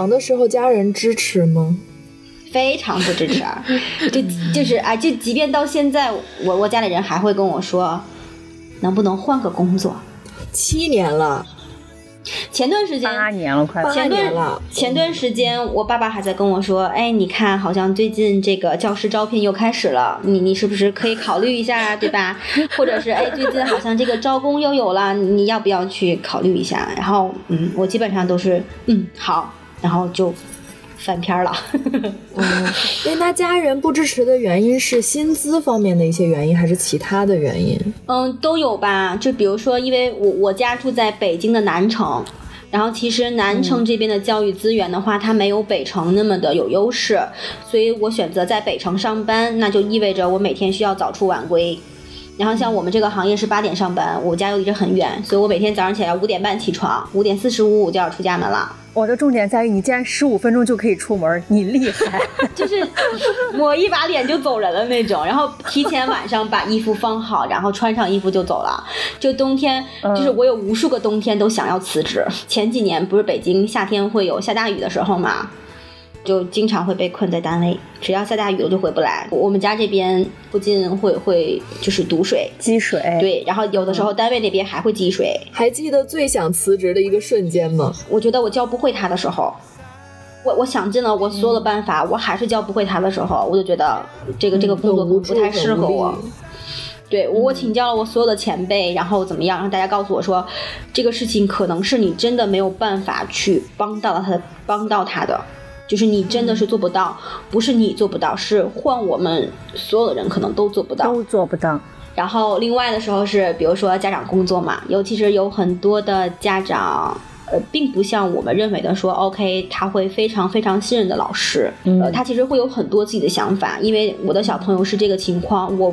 刚入行的时候，家人支持吗？非常不支持，就就是啊，就即便到现在，我我家里人还会跟我说，能不能换个工作？七年了，前段时间八年了，快八年了前段时间，我爸爸还在跟我说：“哎，你看，好像最近这个教师招聘又开始了，你你是不是可以考虑一下啊，对吧？或者是哎，最近好像这个招工又有了，你要不要去考虑一下？”然后，嗯，我基本上都是嗯好，然后就翻篇儿了。嗯，那他家人不支持的原因是薪资方面的一些原因，还是其他的原因？嗯，都有吧。就比如说，因为我我家住在北京的南城，然后其实南城这边的教育资源的话，它没有北城那么的有优势，所以我选择在北城上班，那就意味着我每天需要早出晚归。然后像我们这个行业是八点上班，我家又离着很远，所以我每天早上起来五点半起床，五点四十五我就要出家门了。我的重点在于你竟然十五分钟就可以出门，你厉害！就是抹一把脸就走人了那种，然后提前晚上把衣服放好，然后穿上衣服就走了。就冬天，就是我有无数个冬天都想要辞职。前几年不是北京夏天会有下大雨的时候嘛，就经常会被困在单位，只要下大雨我就回不来。我们家这边附近会会就是堵水，积水。对，然后有的时候单位那边还会积水。还记得最想辞职的一个瞬间吗？我觉得我教不会他的时候，我我想尽了我所有的办法，我还是教不会他的时候，我就觉得这个这个工作不不太适合我。对我请教了我所有的前辈，然后怎么样？让大家告诉我说，这个事情可能是你真的没有办法去帮到他的，帮到他的，就是你真的是做不到，不是你做不到，是换我们所有的人可能都做不到。都做不到。然后另外的时候是，比如说家长工作嘛，尤其是有很多的家长，呃，并不像我们认为的说，OK，他会非常非常信任的老师，呃，他其实会有很多自己的想法，因为我的小朋友是这个情况，我。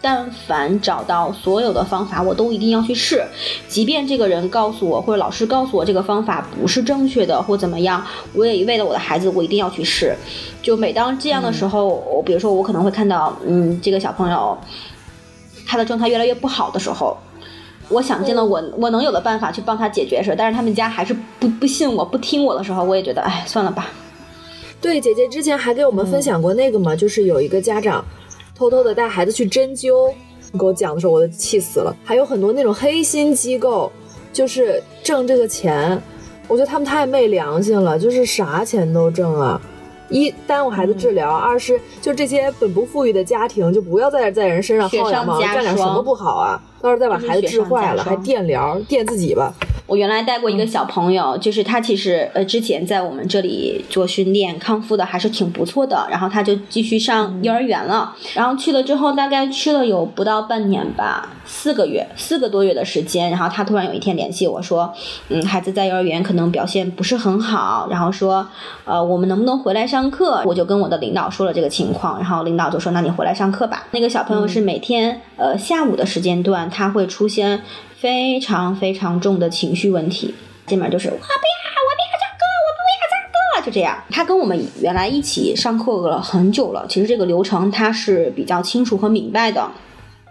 但凡找到所有的方法，我都一定要去试，即便这个人告诉我或者老师告诉我这个方法不是正确的或怎么样，我也为了我的孩子，我一定要去试。就每当这样的时候，我比如说我可能会看到，嗯，这个小朋友他的状态越来越不好的时候，我想尽了我我能有的办法去帮他解决事，但是他们家还是不不信我不听我的时候，我也觉得，哎，算了吧。对，姐姐之前还给我们分享过那个嘛，就是有一个家长。偷偷的带孩子去针灸，你给我讲的时候我都气死了。还有很多那种黑心机构，就是挣这个钱，我觉得他们太昧良心了，就是啥钱都挣啊。一耽误孩子治疗，二是就这些本不富裕的家庭就不要在在人身上薅羊毛，干点什么不好啊？到时候再把孩子治坏了，还电疗电自己吧。我原来带过一个小朋友，就是他其实呃之前在我们这里做训练康复的还是挺不错的，然后他就继续上幼儿园了，然后去了之后大概去了有不到半年吧，四个月四个多月的时间，然后他突然有一天联系我说，嗯，孩子在幼儿园可能表现不是很好，然后说呃我们能不能回来上课？我就跟我的领导说了这个情况，然后领导就说那你回来上课吧。那个小朋友是每天呃下午的时间段他会出现。非常非常重的情绪问题，基本上就是我不要，我不要上课，我不要上课，就这样。他跟我们原来一起上课了很久了，其实这个流程他是比较清楚和明白的，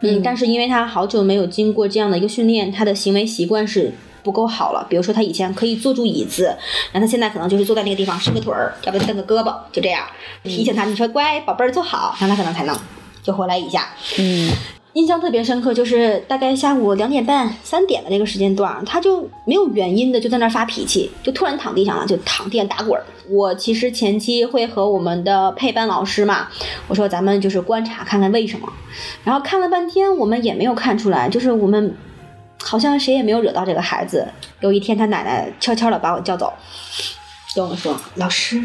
嗯，但是因为他好久没有经过这样的一个训练，他的行为习惯是不够好了。比如说他以前可以坐住椅子，然后他现在可能就是坐在那个地方伸个腿儿，要不蹬个胳膊，就这样。提醒他，你说乖宝贝儿坐好，然后他可能才能就回来一下，嗯。印象特别深刻，就是大概下午两点半、三点的那个时间段，他就没有原因的就在那发脾气，就突然躺地上了，就躺地上打滚。我其实前期会和我们的配班老师嘛，我说咱们就是观察看看为什么，然后看了半天，我们也没有看出来，就是我们好像谁也没有惹到这个孩子。有一天，他奶奶悄悄的把我叫走，跟我说：“老师，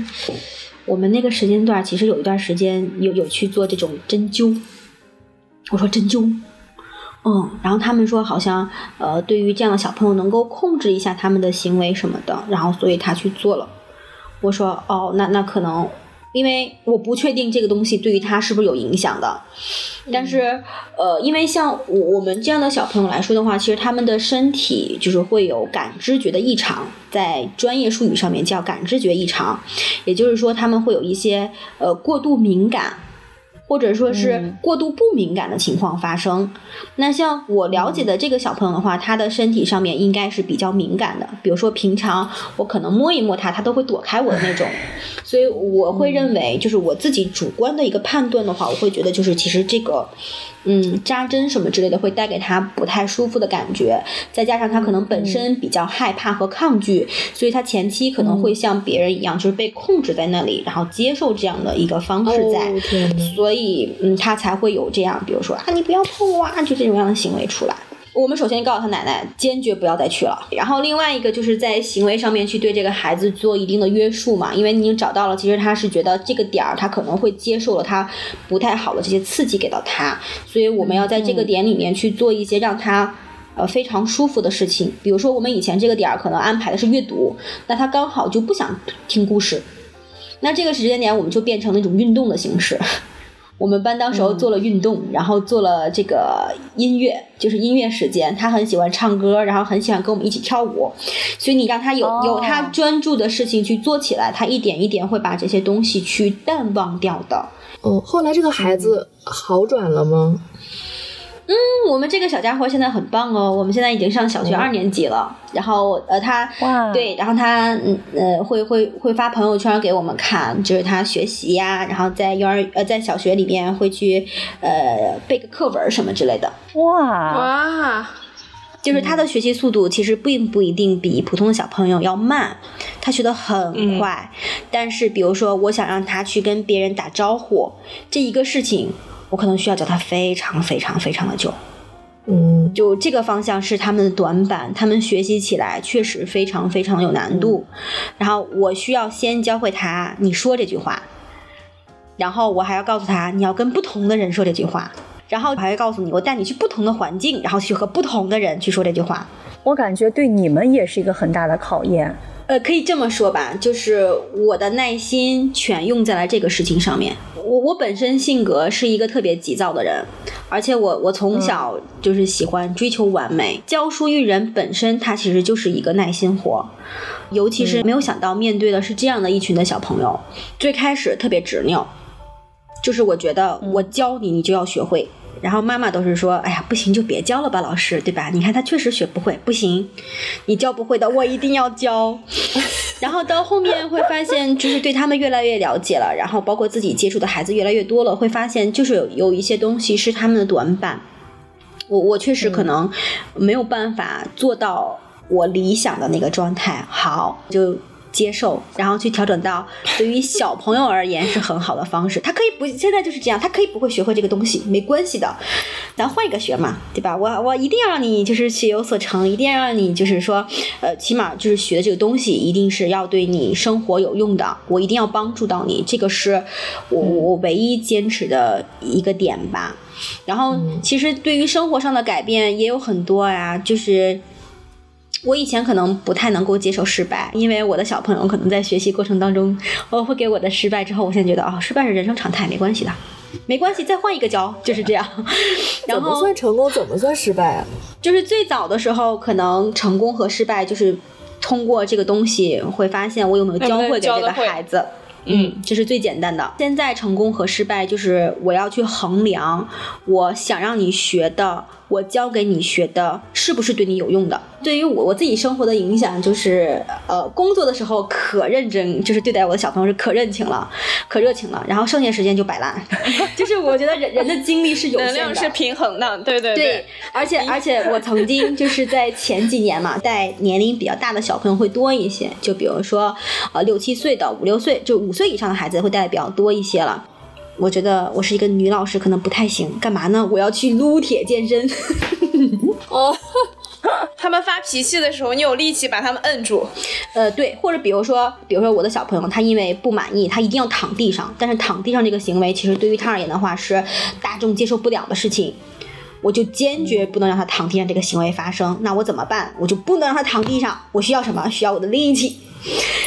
我们那个时间段其实有一段时间有有去做这种针灸。”我说针灸，嗯，然后他们说好像呃，对于这样的小朋友能够控制一下他们的行为什么的，然后所以他去做了。我说哦，那那可能，因为我不确定这个东西对于他是不是有影响的，但是呃，因为像我我们这样的小朋友来说的话，其实他们的身体就是会有感知觉的异常，在专业术语上面叫感知觉异常，也就是说他们会有一些呃过度敏感。或者说是过度不敏感的情况发生，那像我了解的这个小朋友的话，他的身体上面应该是比较敏感的。比如说平常我可能摸一摸他，他都会躲开我的那种，所以我会认为，就是我自己主观的一个判断的话，我会觉得就是其实这个。嗯，扎针什么之类的会带给他不太舒服的感觉，再加上他可能本身比较害怕和抗拒，所以他前期可能会像别人一样，就是被控制在那里，然后接受这样的一个方式在，所以嗯，他才会有这样，比如说啊，你不要碰我啊，就这种样的行为出来。我们首先告诉他奶奶，坚决不要再去了。然后另外一个就是在行为上面去对这个孩子做一定的约束嘛，因为你已经找到了，其实他是觉得这个点儿他可能会接受了他不太好的这些刺激给到他，所以我们要在这个点里面去做一些让他呃非常舒服的事情。比如说我们以前这个点儿可能安排的是阅读，那他刚好就不想听故事，那这个时间点我们就变成了一种运动的形式。我们班当时候做了运动，然后做了这个音乐，就是音乐时间。他很喜欢唱歌，然后很喜欢跟我们一起跳舞。所以你让他有、有他专注的事情去做起来，他一点一点会把这些东西去淡忘掉的。嗯，后来这个孩子好转了吗？嗯，我们这个小家伙现在很棒哦，我们现在已经上小学二年级了。然后呃，他哇对，然后他嗯呃会会会发朋友圈给我们看，就是他学习呀，然后在幼儿呃在小学里面会去呃背个课文什么之类的。哇，哇，就是他的学习速度其实并不一定比普通的小朋友要慢，他学的很快。但是比如说，我想让他去跟别人打招呼这一个事情，我可能需要教他非常非常非常的久。嗯就这个方向是他们的短板，他们学习起来确实非常非常有难度。然后我需要先教会他你说这句话，然后我还要告诉他你要跟不同的人说这句话，然后还会告诉你我带你去不同的环境，然后去和不同的人去说这句话。我感觉对你们也是一个很大的考验。呃，可以这么说吧，就是我的耐心全用在了这个事情上面。我我本身性格是一个特别急躁的人，而且我我从小就是喜欢追求完美。教书育人本身它其实就是一个耐心活，尤其是没有想到面对的是这样的一群的小朋友，最开始特别执拗，就是我觉得我教你，你就要学会。然后妈妈都是说：“哎呀，不行就别教了吧，老师，对吧？你看他确实学不会，不行，你教不会的，我一定要教。”然后到后面会发现，就是对他们越来越了解了，然后包括自己接触的孩子越来越多了，会发现就是有有一些东西是他们的短板。我我确实可能没有办法做到我理想的那个状态，好就接受，然后去调整到对于小朋友而言是很好的方式。他可以不现在就是这样，他可以不会学会这个东西，没关系的，咱换一个学嘛，对吧？我我一定要让你就是学有所成，一定要让你就是说，呃，起码就是学的这个东西一定是要对你生活有用的，我一定要帮助到你，这个是我我唯一坚持的一个点吧。然后，其实对于生活上的改变也有很多呀，就是我以前可能不太能够接受失败，因为我的小朋友可能在学习过程当中，我会给我的失败之后，我现在觉得哦，失败是人生常态，没关系的，没关系，再换一个教，就是这样。然怎么后算成功？怎么算失败啊？就是最早的时候，可能成功和失败就是通过这个东西会发现我有没有教会给这个孩子。嗯，这是最简单的。现在成功和失败就是我要去衡量，我想让你学的，我教给你学的是不是对你有用的。对于我我自己生活的影响就是，呃，工作的时候可认真，就是对待我的小朋友是可认情了，可热情了，然后剩下时间就摆烂。就是我觉得人人的精力是有限的，能量是平衡的，对对对，而且而且我曾经就是在前几年嘛，带年龄比较大的小朋友会多一些，就比如说呃六七岁的、五六岁就五岁以上的孩子会带的比较多一些了。我觉得我是一个女老师，可能不太行。干嘛呢？我要去撸铁健身。哦，他们发脾气的时候，你有力气把他们摁住。呃，对，或者比如说，比如说我的小朋友，他因为不满意，他一定要躺地上，但是躺地上这个行为，其实对于他而言的话是大众接受不了的事情。我就坚决不能让他躺地上这个行为发生。那我怎么办？我就不能让他躺地上。我需要什么？需要我的力气。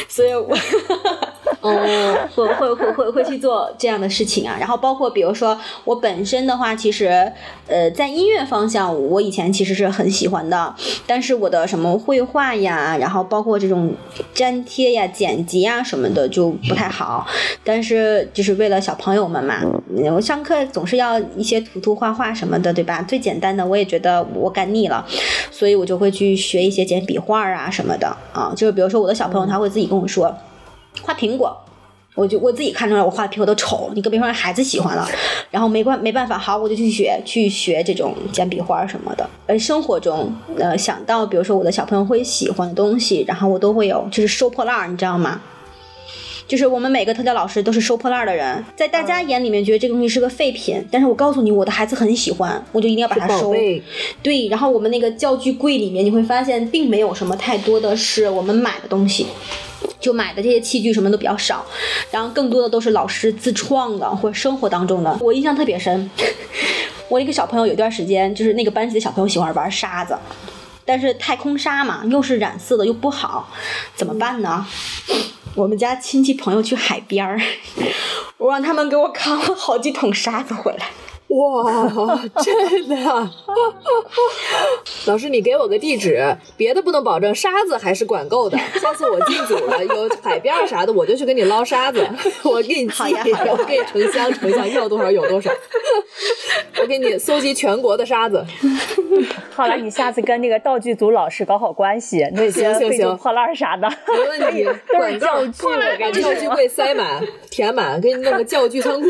所以我，哦，会会会会会去做这样的事情啊。然后包括比如说我本身的话，其实呃在音乐方向，我以前其实是很喜欢的，但是我的什么绘画呀，然后包括这种粘贴呀、剪辑呀什么的就不太好。但是就是为了小朋友们嘛，嗯我上课总是要一些涂涂画画什么的，对吧？最简单的我也觉得我干腻了，所以我就会去学一些简笔画啊什么的啊。就是比如说我的小朋友他会自己跟我说画苹果。我就我自己看出来，我画的苹果都丑，你更别说让孩子喜欢了。然后没关没办法，好，我就去学去学这种简笔画什么的。而生活中，呃，想到比如说我的小朋友会喜欢的东西，然后我都会有，就是收破烂儿，你知道吗？就是我们每个特教老师都是收破烂儿的人，在大家眼里面觉得这个东西是个废品，但是我告诉你，我的孩子很喜欢，我就一定要把它收。对，然后我们那个教具柜里面，你会发现并没有什么太多的是我们买的东西，就买的这些器具什么都比较少，然后更多的都是老师自创的或者生活当中的。我印象特别深，我一个小朋友有段时间就是那个班级的小朋友喜欢玩沙子。但是太空沙嘛，又是染色的，又不好，怎么办呢？我们家亲戚朋友去海边儿，我让他们给我扛了好几桶沙子回来。哇，真的！老师，你给我个地址，别的不能保证，沙子还是管够的。下次我进组了，有海边儿啥的，我就去给你捞沙子，我给你寄，我给你成箱成箱，要多少有多少。我给你搜集全国的沙子。好了，你下次跟那个道具组老师搞好关系，那些行行行废旧破烂啥的，没问题，都是管道教具，我把。教具柜塞满、填满，给你弄个教具仓库。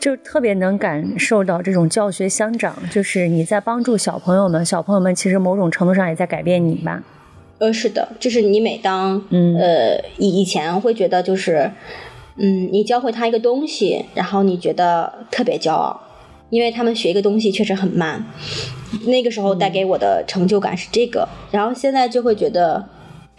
就特别能感受到这种教学相长，就是你在帮助小朋友们，小朋友们其实某种程度上也在改变你吧。呃，是的，就是你每当嗯呃以以前会觉得就是，嗯，你教会他一个东西，然后你觉得特别骄傲，因为他们学一个东西确实很慢，那个时候带给我的成就感是这个，然后现在就会觉得。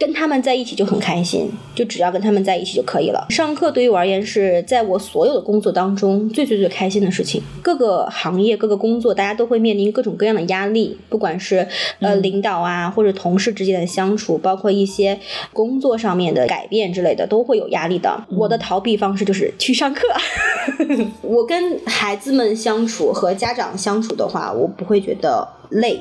跟他们在一起就很开心，就只要跟他们在一起就可以了。上课对于我而言是在我所有的工作当中最最最开心的事情。各个行业、各个工作，大家都会面临各种各样的压力，不管是呃领导啊，或者同事之间的相处，包括一些工作上面的改变之类的，都会有压力的。我的逃避方式就是去上课。我跟孩子们相处和家长相处的话，我不会觉得累。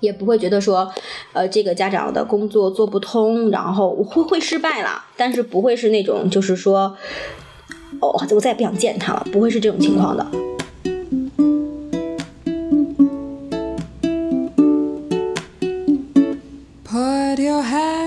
也不会觉得说，呃，这个家长的工作做不通，然后我会会失败了，但是不会是那种就是说，哦，我再也不想见他了，不会是这种情况的。Put your head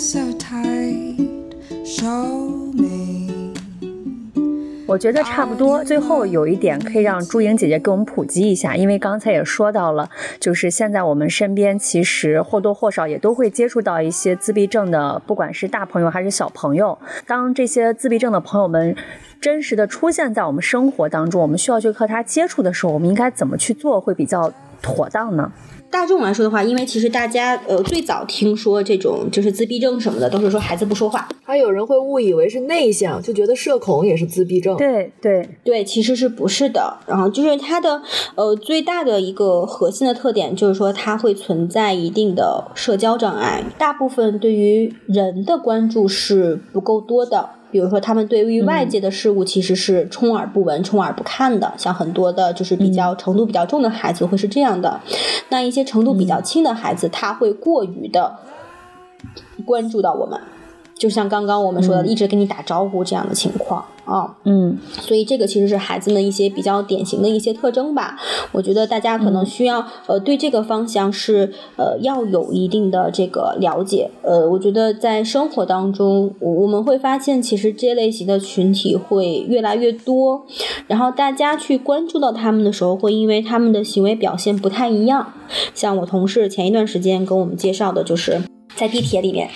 so tight. Show me. 我觉得差不多。最后有一点可以让朱莹姐姐给我们普及一下，因为刚才也说到了，就是现在我们身边其实或多或少也都会接触到一些自闭症的，不管是大朋友还是小朋友。当这些自闭症的朋友们真实的出现在我们生活当中，我们需要去和他接触的时候，我们应该怎么去做会比较妥当呢？大众来说的话，因为其实大家呃最早听说这种就是自闭症什么的，都是说孩子不说话。还有人会误以为是内向，就觉得社恐也是自闭症。对对，对，其实是不是的？然后就是它的呃最大的一个核心的特点，就是说它会存在一定的社交障碍，大部分对于人的关注是不够多的。比如说，他们对于外界的事物其实是充耳不闻、充耳不看的，像很多的就是比较程度比较重的孩子会是这样的。那一些程度比较轻的孩子，他会过于的关注到我们，就像刚刚我们说的，一直跟你打招呼这样的情况啊。嗯所以这个其实是孩子们一些比较典型的一些特征吧。我觉得大家可能需要、呃对这个方向是呃要有一定的这个了解。呃，我觉得在生活当中，我我们会发现其实这类型的群体会越来越多，然后大家去关注到他们的时候，会因为他们的行为表现不太一样。像我同事前一段时间跟我们介绍的，就是在地铁里面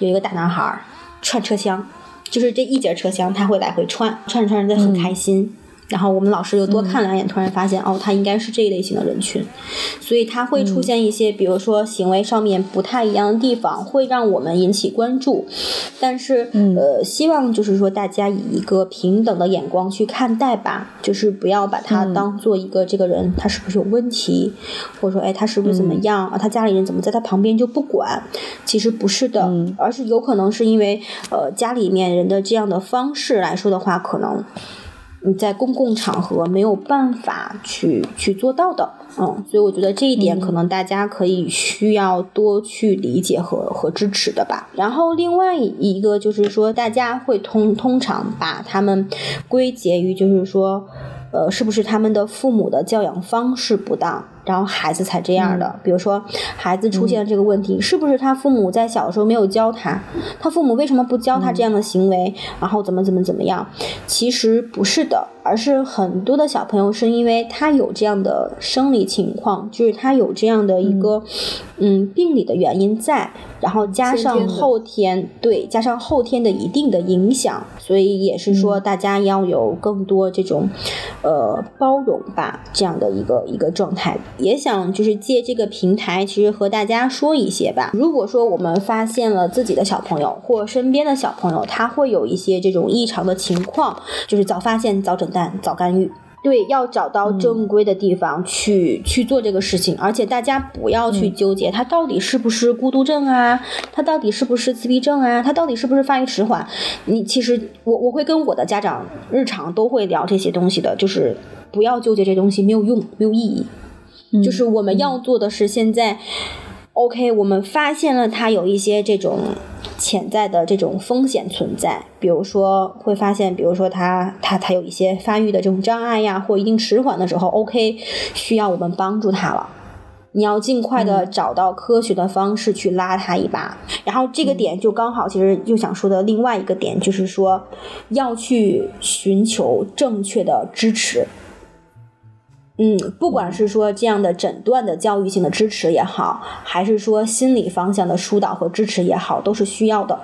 有一个大男孩儿串车厢。就是这一节车厢，他会来回串，串着串着他很开心。然后我们老师又多看两眼，突然发现哦，他应该是这一类型的人群，所以他会出现一些，比如说行为上面不太一样的地方，会让我们引起关注。但是，呃，希望就是说大家以一个平等的眼光去看待吧，就是不要把他当做一个这个人他是不是有问题，或者说哎他是不是怎么样啊，他家里人怎么在他旁边就不管？其实不是的，而是有可能是因为呃家里面人的这样的方式来说的话，可能。你在公共场合没有办法去去做到的，嗯，所以我觉得这一点可能大家可以需要多去理解和和支持的吧。然后另外一个就是说，大家会通通常把他们归结于就是说，呃，是不是他们的父母的教养方式不当？然后孩子才这样的，比如说孩子出现这个问题，是不是他父母在小的时候没有教他？他父母为什么不教他这样的行为？然后怎么怎么怎么样？其实不是的，而是很多的小朋友是因为他有这样的生理情况，就是他有这样的一个嗯病理的原因在，然后加上后天对加上后天的一定的影响，所以也是说大家要有更多这种呃包容吧这样的一个一个状态。也想就是借这个平台，其实和大家说一些吧。如果说我们发现了自己的小朋友或身边的小朋友，他会有一些这种异常的情况，就是早发现、早诊断、早干预。对，要找到正规的地方去、去做这个事情，而且大家不要去纠结他到底是不是孤独症啊，他到底是不是自闭症啊，他到底是不是发育迟缓。你其实我我会跟我的家长日常都会聊这些东西的，就是不要纠结这东西，没有用，没有意义。就是我们要做的是现在。OK，我们发现了他有一些这种潜在的这种风险存在，比如说会发现，比如说他他他有一些发育的这种障碍呀，或一定迟缓的时候，OK，需要我们帮助他了。你要尽快的找到科学的方式去拉他一把，然后这个点就刚好，其实又想说的另外一个点就是说，要去寻求正确的支持。嗯，不管是说这样的诊断的教育性的支持也好，还是说心理方向的疏导和支持也好，都是需要的。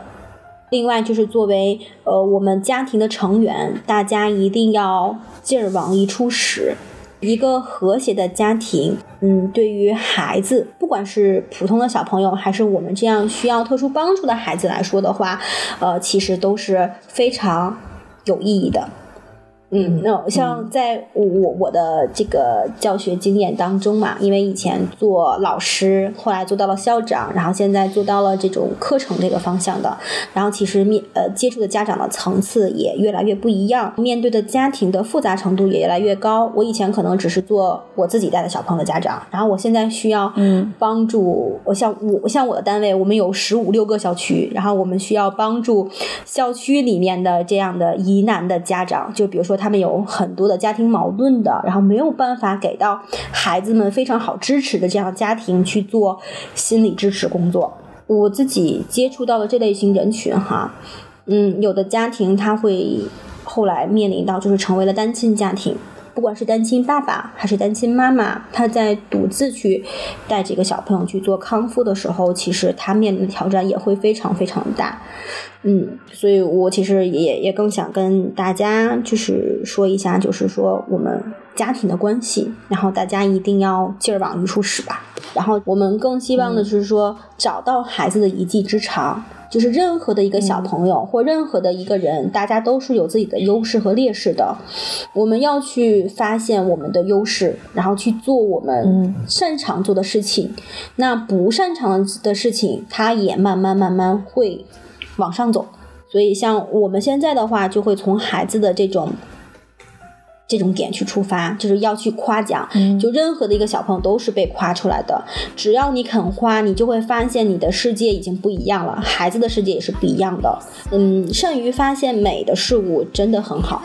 另外，就是作为呃我们家庭的成员，大家一定要劲儿往一处使。一个和谐的家庭，嗯，对于孩子，不管是普通的小朋友，还是我们这样需要特殊帮助的孩子来说的话，呃，其实都是非常有意义的。嗯，那像在我我的这个教学经验当中嘛，因为以前做老师，后来做到了校长，然后现在做到了这种课程这个方向的，然后其实面呃接触的家长的层次也越来越不一样，面对的家庭的复杂程度也越来越高。我以前可能只是做我自己带的小朋友的家长，然后我现在需要嗯。帮助，我像我像我的单位，我们有十五六个校区，然后我们需要帮助校区里面的这样的疑难的家长，就比如说他们有很多的家庭矛盾的，然后没有办法给到孩子们非常好支持的这样家庭去做心理支持工作。我自己接触到的这类型人群哈，嗯，有的家庭他会后来面临到就是成为了单亲家庭。不管是单亲爸爸还是单亲妈妈，他在独自去带这个小朋友去做康复的时候，其实他面临的挑战也会非常非常大。嗯，所以我其实也也更想跟大家就是说一下，就是说我们家庭的关系，然后大家一定要劲儿往一处使吧。然后我们更希望的是说，找到孩子的一技之长。就是任何的一个小朋友或任何的一个人，大家都是有自己的优势和劣势的。我们要去发现我们的优势，然后去做我们擅长做的事情。那不擅长的事情，它也慢慢慢慢会往上走。所以，像我们现在的话，就会从孩子的这种。这种点去出发，就是要去夸奖。就任何的一个小朋友都是被夸出来的，只要你肯夸，你就会发现你的世界已经不一样了，孩子的世界也是不一样的。嗯，善于发现美的事物真的很好。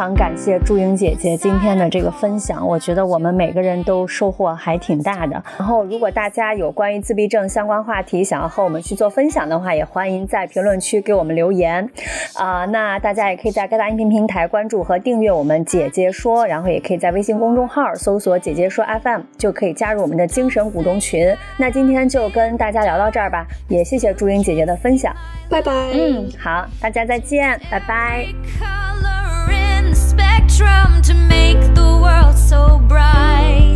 常感谢祝英姐姐今天的这个分享，我觉得我们每个人都收获还挺大的。然后，如果大家有关于自闭症相关话题想要和我们去做分享的话，也欢迎在评论区给我们留言。啊、那大家也可以在各大音频平台关注和订阅我们姐姐说，然后也可以在微信公众号搜索“姐姐说 FM”，就可以加入我们的精神股东群。那今天就跟大家聊到这儿吧，也谢谢祝英姐姐的分享。拜拜。嗯，好，大家再见，拜拜。Spectrum to make the world so bright.